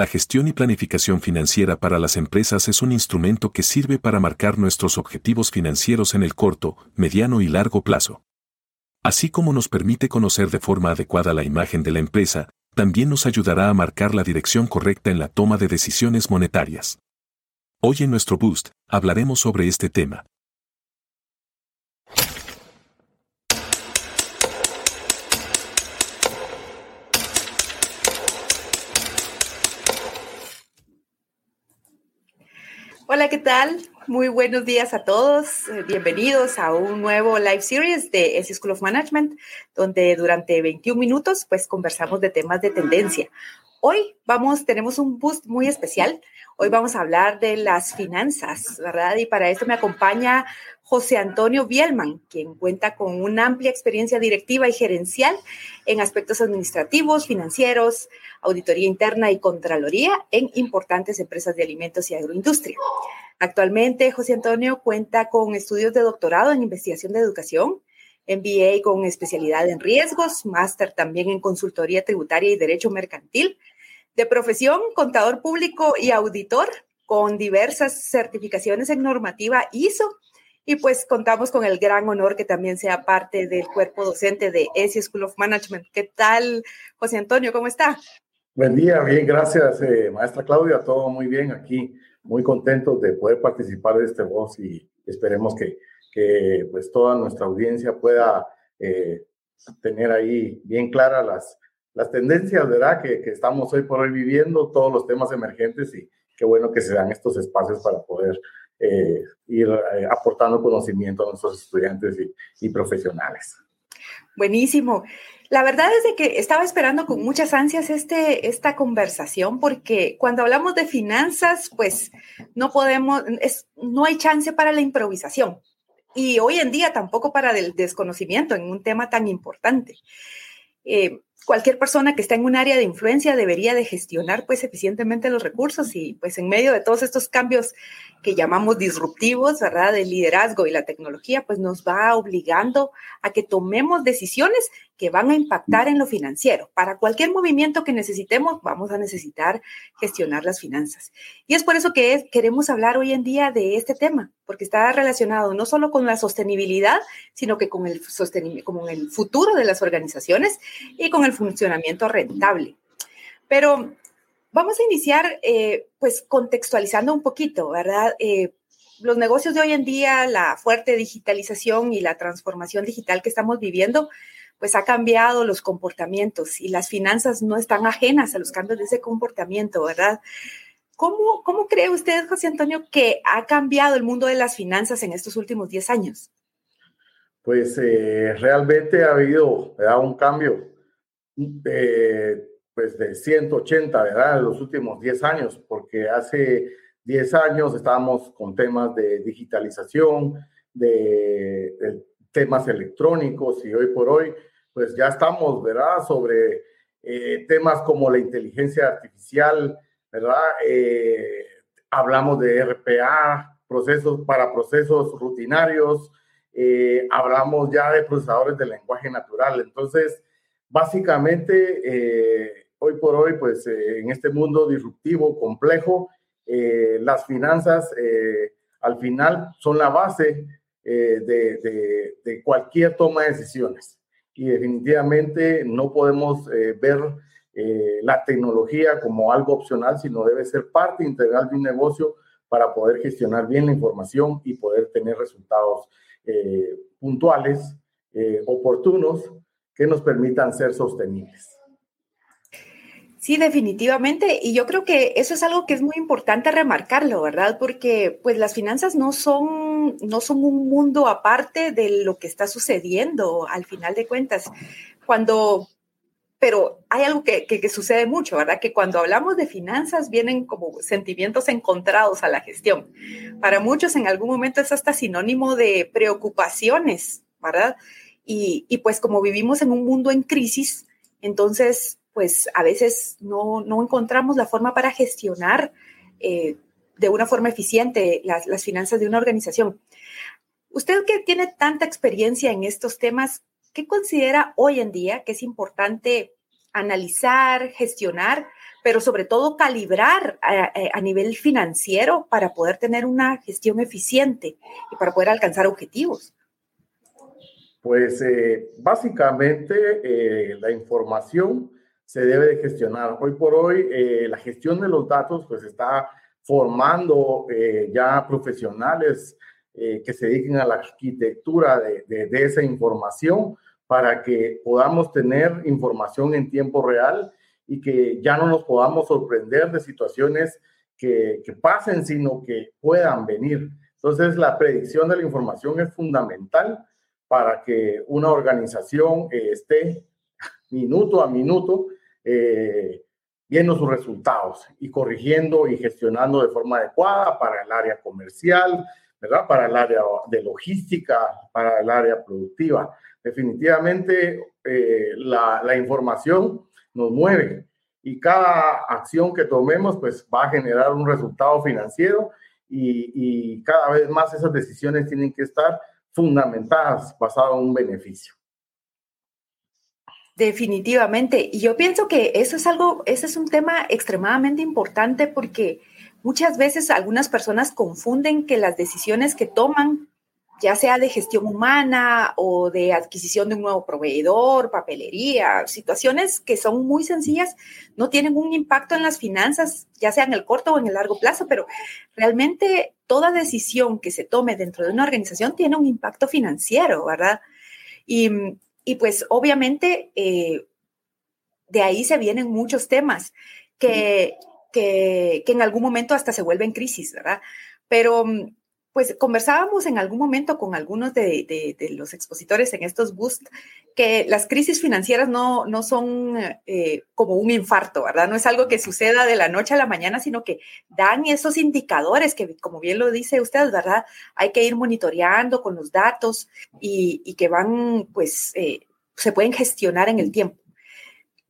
La gestión y planificación financiera para las empresas es un instrumento que sirve para marcar nuestros objetivos financieros en el corto, mediano y largo plazo. Así como nos permite conocer de forma adecuada la imagen de la empresa, también nos ayudará a marcar la dirección correcta en la toma de decisiones monetarias. Hoy en nuestro Boost hablaremos sobre este tema. Hola, ¿qué tal? Muy buenos días a todos. Eh, bienvenidos a un nuevo live series de S School of Management, donde durante 21 minutos pues conversamos de temas de tendencia. Hoy vamos, tenemos un boost muy especial. Hoy vamos a hablar de las finanzas, ¿verdad? Y para esto me acompaña José Antonio Bielman, quien cuenta con una amplia experiencia directiva y gerencial en aspectos administrativos, financieros, auditoría interna y contraloría en importantes empresas de alimentos y agroindustria. Actualmente, José Antonio cuenta con estudios de doctorado en investigación de educación, MBA con especialidad en riesgos, máster también en consultoría tributaria y derecho mercantil, de profesión contador público y auditor con diversas certificaciones en normativa ISO y pues contamos con el gran honor que también sea parte del cuerpo docente de ESI School of Management. ¿Qué tal, José Antonio? ¿Cómo está? Buen día, bien, gracias, eh, maestra Claudia. Todo muy bien aquí. Muy contentos de poder participar de este voz y esperemos que, que pues toda nuestra audiencia pueda eh, tener ahí bien claras las, las tendencias, ¿verdad? Que, que, estamos hoy por hoy viviendo, todos los temas emergentes y qué bueno que se dan estos espacios para poder eh, ir eh, aportando conocimiento a nuestros estudiantes y, profesionales. Buenísimo. La verdad es de que estaba esperando con muchas ansias este, esta conversación porque cuando hablamos de finanzas, pues no podemos, es, no hay chance para la improvisación y hoy en día tampoco para el desconocimiento en un tema tan importante. Eh, cualquier persona que está en un área de influencia debería de gestionar pues eficientemente los recursos y pues en medio de todos estos cambios que llamamos disruptivos, ¿verdad? del liderazgo y la tecnología, pues nos va obligando a que tomemos decisiones que van a impactar en lo financiero. Para cualquier movimiento que necesitemos, vamos a necesitar gestionar las finanzas. Y es por eso que queremos hablar hoy en día de este tema, porque está relacionado no solo con la sostenibilidad, sino que con el, con el futuro de las organizaciones y con el funcionamiento rentable. Pero vamos a iniciar, eh, pues, contextualizando un poquito, ¿verdad? Eh, los negocios de hoy en día, la fuerte digitalización y la transformación digital que estamos viviendo, pues ha cambiado los comportamientos y las finanzas no están ajenas a los cambios de ese comportamiento, ¿verdad? ¿Cómo, cómo cree usted, José Antonio, que ha cambiado el mundo de las finanzas en estos últimos 10 años? Pues eh, realmente ha habido un cambio de, pues de 180, ¿verdad? En los últimos 10 años, porque hace 10 años estábamos con temas de digitalización, de temas electrónicos y hoy por hoy pues ya estamos, ¿verdad? Sobre eh, temas como la inteligencia artificial, ¿verdad? Eh, hablamos de RPA, procesos para procesos rutinarios, eh, hablamos ya de procesadores de lenguaje natural. Entonces, básicamente, hoy por hoy, pues en este mundo disruptivo, complejo, las finanzas al final son la base de, de cualquier toma de decisiones y definitivamente no podemos eh, ver eh, la tecnología como algo opcional, sino debe ser parte integral de un negocio para poder gestionar bien la información y poder tener resultados eh, puntuales, oportunos, que nos permitan ser sostenibles. Sí, definitivamente. Y yo creo que eso es algo que es muy importante remarcarlo, ¿verdad? Porque pues las finanzas no son, no son un mundo aparte de lo que está sucediendo al final de cuentas. Cuando, pero hay algo que, que, sucede mucho, ¿verdad? Que cuando hablamos de finanzas vienen como sentimientos encontrados a la gestión. Para muchos en algún momento es hasta sinónimo de preocupaciones, ¿verdad? Y, y pues como vivimos en un mundo en crisis, entonces pues a veces no, encontramos la forma para gestionar eh, de una forma eficiente las, finanzas de una organización. Usted que tiene tanta experiencia en estos temas, ¿qué considera hoy en día que es importante analizar, gestionar pero sobre todo calibrar a, nivel financiero para poder tener una gestión eficiente y para poder alcanzar objetivos? Pues eh, básicamente eh, la información se debe de gestionar. Hoy por hoy eh, la gestión de los datos pues está formando ya profesionales que se dediquen a la arquitectura de, de esa información para que podamos tener información en tiempo real y que ya no nos podamos sorprender de situaciones que, que, pasen, sino que puedan venir. Entonces, la predicción de la información es fundamental para que una organización eh, esté minuto a minuto eh, viendo sus resultados y corrigiendo y gestionando de forma adecuada para el área comercial, ¿verdad? Para el área de logística, para el área productiva. Definitivamente eh, la, información nos mueve y cada acción que tomemos pues va a generar un resultado financiero y, cada vez más esas decisiones tienen que estar fundamentadas basado en un beneficio. Definitivamente. Y yo pienso que eso es algo, ese es un tema extremadamente importante porque muchas veces algunas personas confunden que las decisiones que toman ya sea de gestión humana o de adquisición de un nuevo proveedor, papelería, situaciones que son muy sencillas, no tienen un impacto en las finanzas, ya sea en el corto o en el largo plazo, pero realmente toda decisión que se tome dentro de una organización tiene un impacto financiero, ¿verdad? Y, pues obviamente eh, de ahí se vienen muchos temas que, que, que en algún momento hasta se vuelven crisis, ¿verdad? Pero pues conversábamos en algún momento con algunos de, los expositores en estos boosts que las crisis financieras no, no son eh, como un infarto, ¿verdad? No es algo que suceda de la noche a la mañana, sino que dan esos indicadores que, como bien lo dice usted, ¿verdad? Hay que ir monitoreando con los datos y, que van, pues, eh, se pueden gestionar en el tiempo.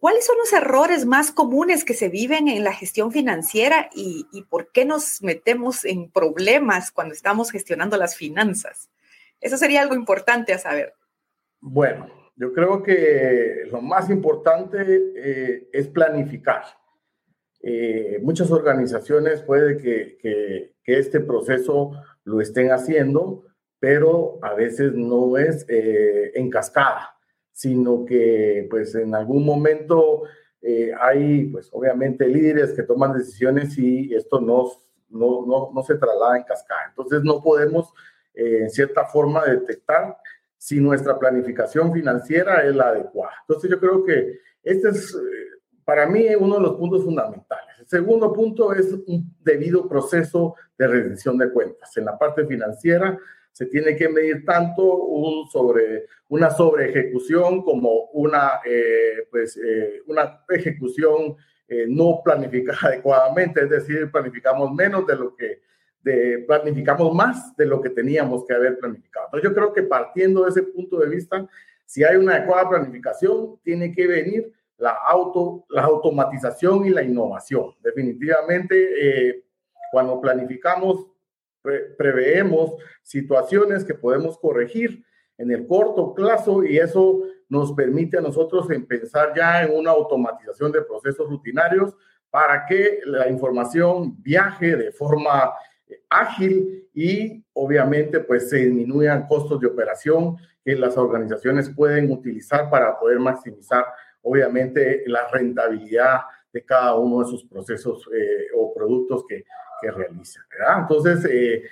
¿Cuáles son los errores más comunes que se viven en la gestión financiera y, por qué nos metemos en problemas cuando estamos gestionando las finanzas? Eso sería algo importante a saber. Bueno, yo creo que lo más importante eh, es planificar. Eh, muchas organizaciones puede que, que, este proceso lo estén haciendo, pero a veces no es eh, en cascada sino que pues en algún momento eh, hay pues obviamente líderes que toman decisiones y esto no, no, no, se traslada en cascada. Entonces no podemos eh, en cierta forma detectar si nuestra planificación financiera es la adecuada. Entonces yo creo que este es eh, para mí uno de los puntos fundamentales. El segundo punto es un debido proceso de rendición de cuentas. En la parte financiera, se tiene que medir tanto sobre, una sobre ejecución como una, eh, pues, eh, una ejecución eh, no planificada adecuadamente, es decir, planificamos menos de lo que, de, planificamos más de lo que teníamos que haber planificado. Entonces yo creo que partiendo de ese punto de vista, si hay una adecuada planificación, tiene que venir la, auto, la automatización y la innovación. Definitivamente, cuando planificamos preveemos situaciones que podemos corregir en el corto plazo y eso nos permite a nosotros pensar ya en una automatización de procesos rutinarios para que la información viaje de forma eh, ágil y obviamente pues se disminuyan costos de operación que las organizaciones pueden utilizar para poder maximizar obviamente la rentabilidad de cada uno de sus procesos eh, o productos que, que realiza, ¿verdad? Entonces, eh,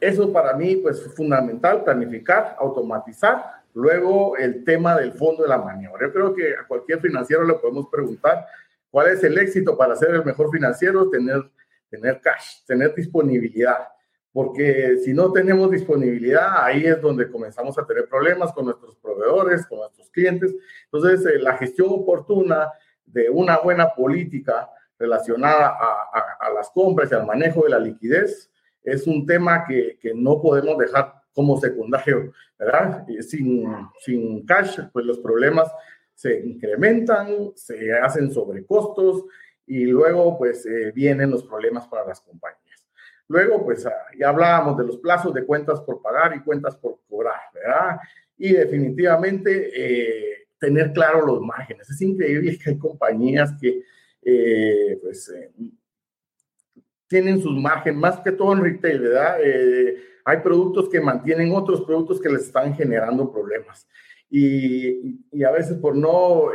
eso para mí, pues, es fundamental, planificar, automatizar. Luego, el tema del fondo de la maniobra. Yo creo que a cualquier financiero le podemos preguntar cuál es el éxito para ser el mejor financiero, tener, tener cash, tener disponibilidad. Porque si no tenemos disponibilidad, ahí es donde comenzamos a tener problemas con nuestros proveedores, con nuestros clientes. Entonces, eh, la gestión oportuna de una buena política relacionada a, las compras y al manejo de la liquidez es un tema que, que no podemos dejar como secundario, ¿verdad? Sin, sin cash, pues los problemas se incrementan, se hacen sobrecostos y luego pues eh, vienen los problemas para las compañías. Luego, pues ah, ya hablábamos de los plazos de cuentas por pagar y cuentas por cobrar, ¿verdad? Y definitivamente eh, tener claro los márgenes. Es increíble que hay compañías que eh, pues, eh, tienen sus márgenes, más que todo en retail, ¿verdad? hay productos que mantienen otros productos que les están generando problemas. Y, y, a veces por no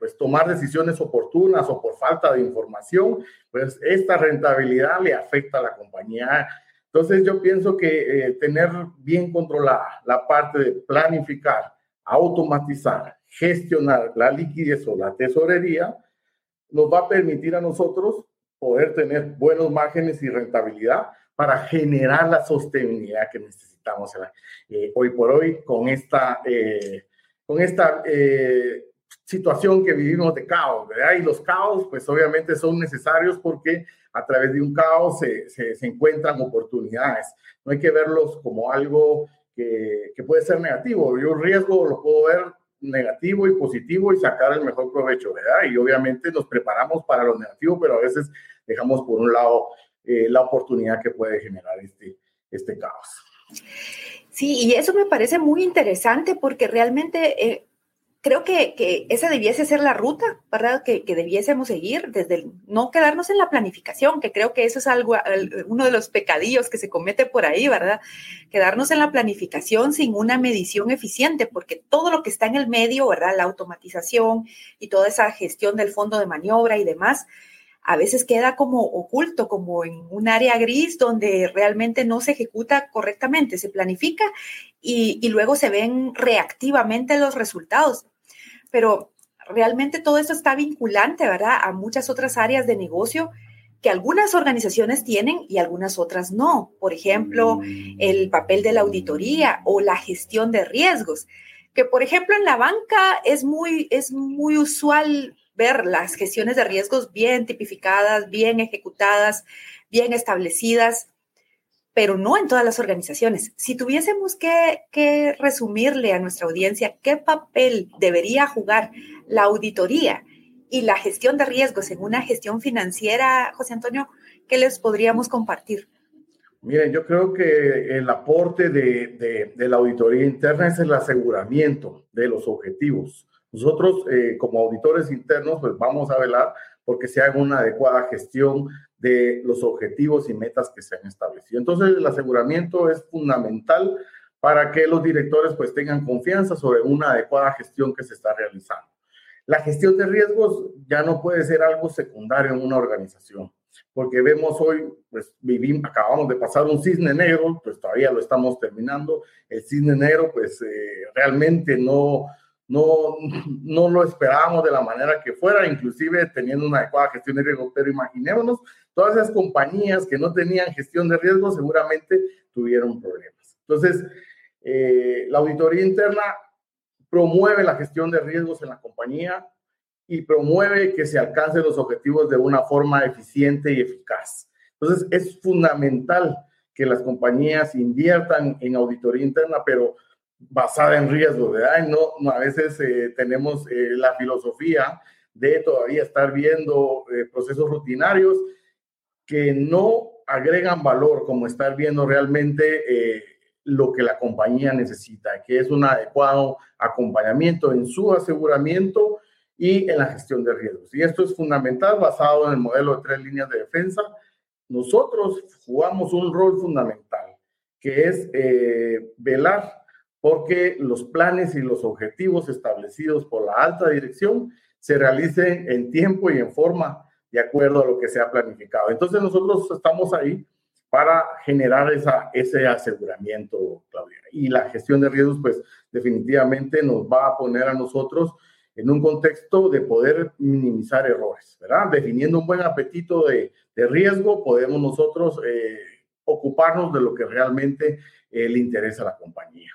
pues tomar decisiones oportunas o por falta de información, pues esta rentabilidad le afecta a la compañía entonces yo pienso que eh, tener bien controlada la parte de planificar, automatizar, gestionar la liquidez o la tesorería, nos va a permitir a nosotros poder tener buenos márgenes y rentabilidad para generar la sostenibilidad que necesitamos eh, hoy por hoy con esta, eh, con esta situación que vivimos de caos, ¿verdad? Y los caos, pues obviamente son necesarios porque a través de un caos se, se, encuentran oportunidades. No hay que verlos como algo que, que, puede ser negativo. Yo un riesgo lo puedo ver negativo y positivo y sacar el mejor provecho, ¿verdad? Y obviamente nos preparamos para lo negativo, pero a veces dejamos por un lado eh, la oportunidad que puede generar este, este caos. Sí, y eso me parece muy interesante porque realmente eh, creo que, que, esa debiese ser la ruta, ¿verdad? Que, que, debiésemos seguir desde el, no quedarnos en la planificación, que creo que eso es algo, uno de los pecadillos que se comete por ahí, ¿verdad? Quedarnos en la planificación sin una medición eficiente, porque todo lo que está en el medio, ¿verdad? La automatización y toda esa gestión del fondo de maniobra y demás, a veces queda como oculto, como en un área gris donde realmente no se ejecuta correctamente, se planifica y, y luego se ven reactivamente los resultados pero realmente todo esto está vinculante, ¿verdad? A muchas otras áreas de negocio que algunas organizaciones tienen y algunas otras no. Por ejemplo, el papel de la auditoría o la gestión de riesgos, que por ejemplo en la banca es muy, es muy usual ver las gestiones de riesgos bien tipificadas, bien ejecutadas, bien establecidas, pero no en todas las organizaciones. Si tuviésemos que, resumirle a nuestra audiencia qué papel debería jugar la auditoría y la gestión de riesgos en una gestión financiera, José Antonio, ¿qué les podríamos compartir? Miren, yo creo que el aporte de, la auditoría interna es el aseguramiento de los objetivos. Nosotros, eh, como auditores internos, pues vamos a velar porque se haga una adecuada gestión de los objetivos y metas que se han establecido. Entonces, el aseguramiento es fundamental para que los directores pues tengan confianza sobre una adecuada gestión que se está realizando. La gestión de riesgos ya no puede ser algo secundario en una organización, porque vemos hoy, pues vivimos, acabamos de pasar un cisne negro, pues todavía lo estamos terminando. El cisne negro, pues eh, realmente no, no, no lo esperábamos de la manera que fuera, inclusive teniendo una adecuada gestión de riesgo, pero imaginémonos, todas esas compañías que no tenían gestión de riesgo seguramente tuvieron problemas. Entonces, eh, la auditoría interna promueve la gestión de riesgos en la compañía y promueve que se alcancen los objetivos de una forma eficiente y eficaz. Entonces, es fundamental que las compañías inviertan en auditoría interna, pero basada en riesgos, ¿verdad? No, a veces eh, tenemos eh, la filosofía de todavía estar viendo eh, procesos rutinarios que no agregan valor, como estar viendo realmente lo que la compañía necesita, que es un adecuado acompañamiento en su aseguramiento y en la gestión de riesgos. Y esto es fundamental basado en el modelo de tres líneas de defensa. Nosotros jugamos un rol fundamental, que es velar porque los planes y los objetivos establecidos por la alta dirección se realicen en tiempo y en forma de acuerdo a lo que se ha planificado. Entonces nosotros estamos ahí para generar esa, ese aseguramiento, Claudia. Y la gestión de riesgos, pues definitivamente nos va a poner a nosotros en un contexto de poder minimizar errores, ¿verdad? Definiendo un buen apetito de, de riesgo, podemos nosotros eh, ocuparnos de lo que realmente eh, le interesa a la compañía.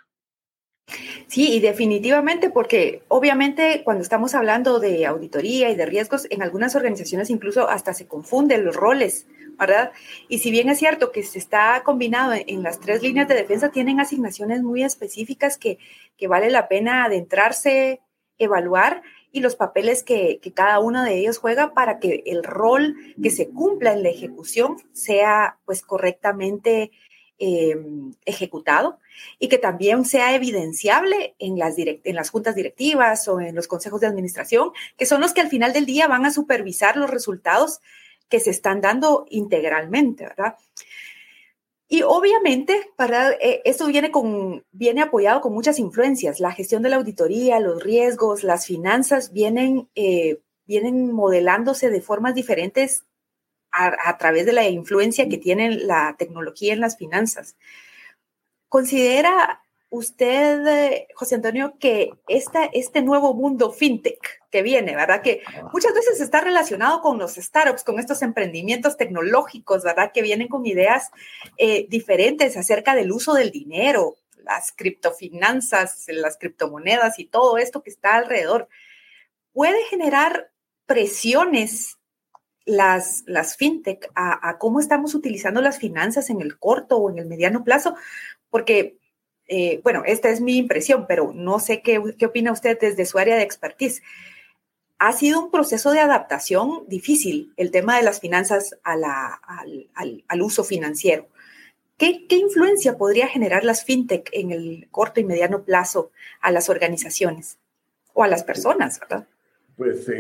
Sí, y definitivamente, porque obviamente cuando estamos hablando de auditoría y de riesgos, en algunas organizaciones incluso hasta se confunden los roles, ¿verdad? Y si bien es cierto que se está combinado en, las tres líneas de defensa, tienen asignaciones muy específicas que, que vale la pena adentrarse, evaluar y los papeles que, que, cada uno de ellos juega para que el rol que se cumpla en la ejecución sea pues correctamente em, ejecutado y que también sea evidenciable en las, en las juntas directivas o en los consejos de administración, que son los que al final del día van a supervisar los resultados que se están dando integralmente, ¿verdad? Y obviamente, para, eh, esto viene, con, viene apoyado con muchas influencias. La gestión de la auditoría, los riesgos, las finanzas vienen, eh, vienen modelándose de formas diferentes a, través de la influencia que tiene la tecnología en las finanzas. ¿Considera usted, eh, José Antonio, que esta, este nuevo mundo fintech que viene, ¿verdad? Que muchas veces está relacionado con los startups, con estos emprendimientos tecnológicos, ¿verdad? Que vienen con ideas eh, diferentes acerca del uso del dinero, las criptofinanzas, las criptomonedas y todo esto que está alrededor. Puede generar presiones las, las fintech a, cómo estamos utilizando las finanzas en el corto o en el mediano plazo, porque eh, bueno, esta es mi impresión, pero no sé qué, opina usted desde su área de expertise. Ha sido un proceso de adaptación difícil el tema de las finanzas al, uso financiero. ¿Qué, influencia podría generar las fintech en el corto y mediano plazo a las organizaciones o a las personas, verdad? Pues eh,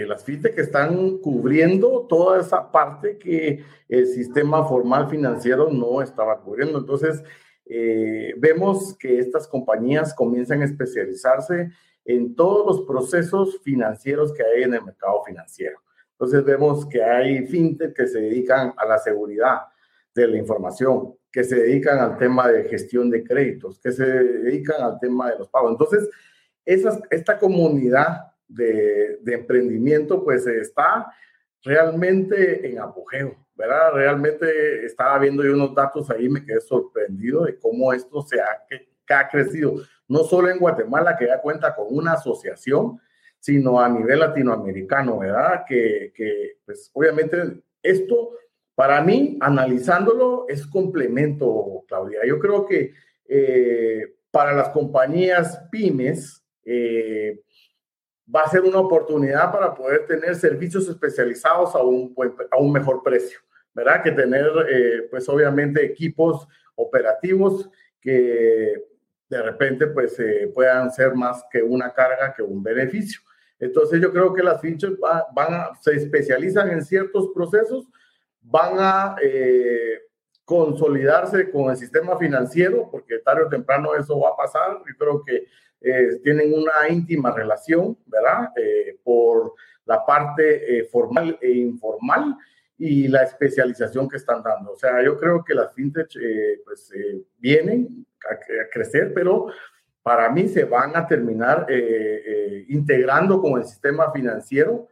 eh, las fintech están cubriendo toda esa parte que el sistema formal financiero no estaba cubriendo. Entonces, eh, vemos que estas compañías comienzan a especializarse en todos los procesos financieros que hay en el mercado financiero. Entonces vemos que hay fintech que se dedican a la seguridad de la información, que se dedican al tema de gestión de créditos, que se dedican al tema de los pagos. Entonces, esta comunidad de, emprendimiento pues está realmente en apogeo. ¿verdad? Realmente estaba viendo yo unos datos ahí, me quedé sorprendido de cómo esto se ha, que, ha crecido, no solo en Guatemala, que ya cuenta con una asociación, sino a nivel latinoamericano, ¿verdad? Que, que pues obviamente esto, para mí, analizándolo, es complemento, Claudia. Yo creo que eh, para las compañías pymes, eh, va a ser una oportunidad para poder tener servicios especializados a un, a un mejor precio. ¿verdad? Que tener, eh, pues obviamente, equipos operativos que de repente, pues, eh, puedan ser más que una carga que un beneficio. Entonces, yo creo que las fichas van a, se especializan en ciertos procesos, van a eh, consolidarse con el sistema financiero, porque tarde o temprano eso va a pasar. Yo creo que tienen una íntima relación, ¿verdad? por la parte formal e informal y la especialización que están dando. O sea, yo creo que las fintech eh, pues, eh, vienen a, crecer, pero para mí se van a terminar eh, integrando con el sistema financiero,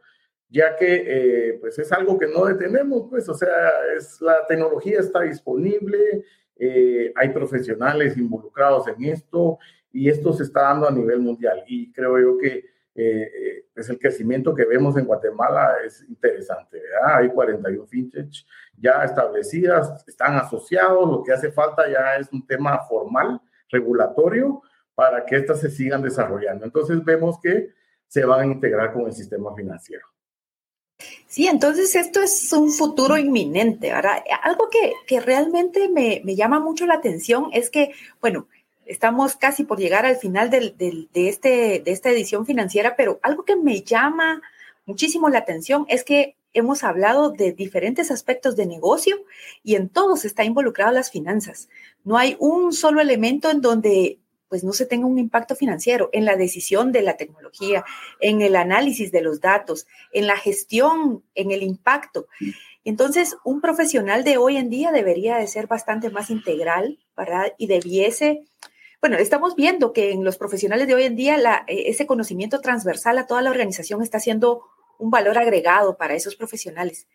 ya que pues es algo que no detenemos, pues, o sea, es, la tecnología está disponible, hay profesionales involucrados en esto y esto se está dando a nivel mundial y creo yo que eh, es el crecimiento que vemos en Guatemala es interesante. Hay 41 fintech ya establecidas, están asociados, lo que hace falta ya es un tema formal, regulatorio, para que éstas se sigan desarrollando. Entonces vemos que se van a integrar con el sistema financiero. Sí, entonces esto es un futuro inminente, ¿verdad? Algo que, que realmente me, me, llama mucho la atención es que, bueno, Estamos casi por llegar al final de, este, de esta edición financiera, pero algo que me llama muchísimo la atención es que hemos hablado de diferentes aspectos de negocio y en todos está involucrado las finanzas. No hay un solo elemento en donde pues no se tenga un impacto financiero en la decisión de la tecnología, en el análisis de los datos, en la gestión, en el impacto. Entonces, un profesional de hoy en día debería de ser bastante más integral, ¿verdad? Y debiese bueno, estamos viendo que en los profesionales de hoy en día eh, ese conocimiento transversal a toda la organización está siendo un valor agregado para esos profesionales.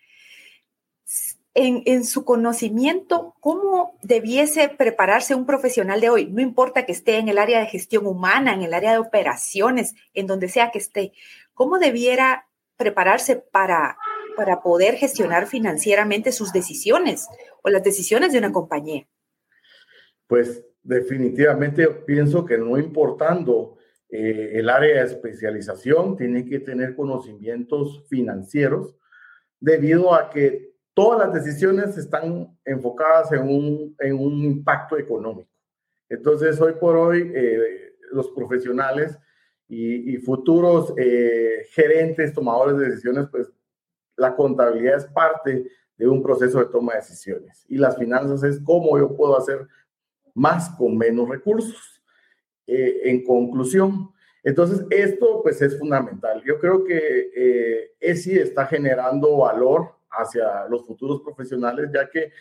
En, su conocimiento, ¿cómo debiese prepararse un profesional de hoy? No importa que esté en el área de gestión humana, en el área de operaciones, en donde sea que esté, ¿cómo debiera prepararse para, para poder gestionar financieramente sus decisiones o las decisiones de una compañía? Pues definitivamente pienso que no importando eh, el área de especialización, tiene que tener conocimientos financieros debido a que todas las decisiones están enfocadas en un, en un impacto económico. Entonces, hoy por hoy, eh, los profesionales y, futuros eh, gerentes, tomadores de decisiones, pues la contabilidad es parte de un proceso de toma de decisiones. Y las finanzas es cómo yo puedo hacer más con menos recursos. Eh, en conclusión, entonces esto pues es fundamental. Yo creo que eh, ESI está generando valor hacia los futuros profesionales, ya que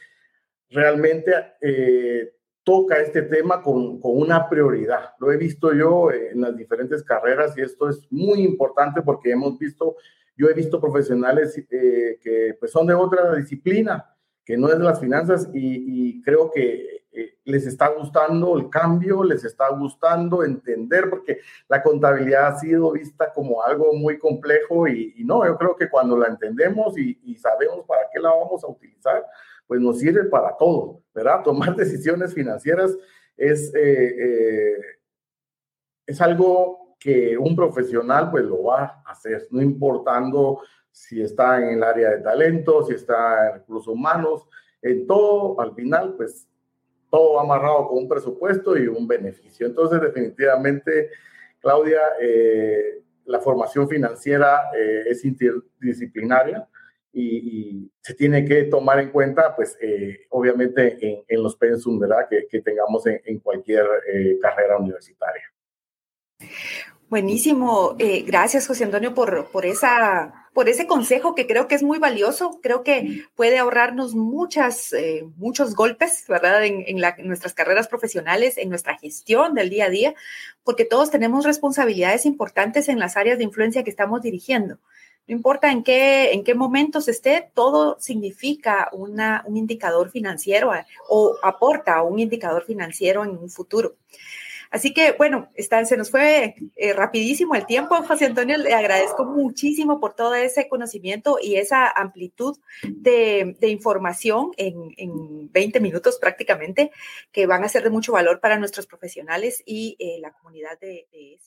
realmente eh, toca este tema con, con, una prioridad. Lo he visto yo en las diferentes carreras y esto es muy importante porque hemos visto, yo he visto profesionales eh, que pues son de otra disciplina, que no es de las finanzas y creo que eh, les está gustando el cambio, les está gustando entender, porque la contabilidad ha sido vista como algo muy complejo y, no, yo creo que cuando la entendemos y, y sabemos para qué la vamos a utilizar, pues nos sirve para todo, ¿verdad? Tomar decisiones financieras es, eh, eh, es algo que un profesional pues lo va a hacer, no importando si está en el área de talento, si está en recursos humanos, en todo, al final, pues todo amarrado con un presupuesto y un beneficio. Entonces, definitivamente, Claudia, eh, la formación financiera es interdisciplinaria y, se tiene que tomar en cuenta, pues, eh, obviamente, en, los pensum, ¿verdad?, que, tengamos en, cualquier eh, carrera universitaria. Buenísimo. Eh, gracias, José Antonio, por, por, esa, por ese consejo que creo que es muy valioso. Creo que puede ahorrarnos muchas, muchos golpes, ¿verdad? En, en, nuestras carreras profesionales, en nuestra gestión del día a día, porque todos tenemos responsabilidades importantes en las áreas de influencia que estamos dirigiendo. No importa en qué, en qué momentos esté, todo significa una, un indicador financiero eh, o aporta un indicador financiero en un futuro. Así que, bueno, está, se nos fue eh, rapidísimo el tiempo, José Antonio. Le agradezco muchísimo por todo ese conocimiento y esa amplitud de, información en, en, 20 minutos prácticamente, que van a ser de mucho valor para nuestros profesionales y eh, la comunidad de, de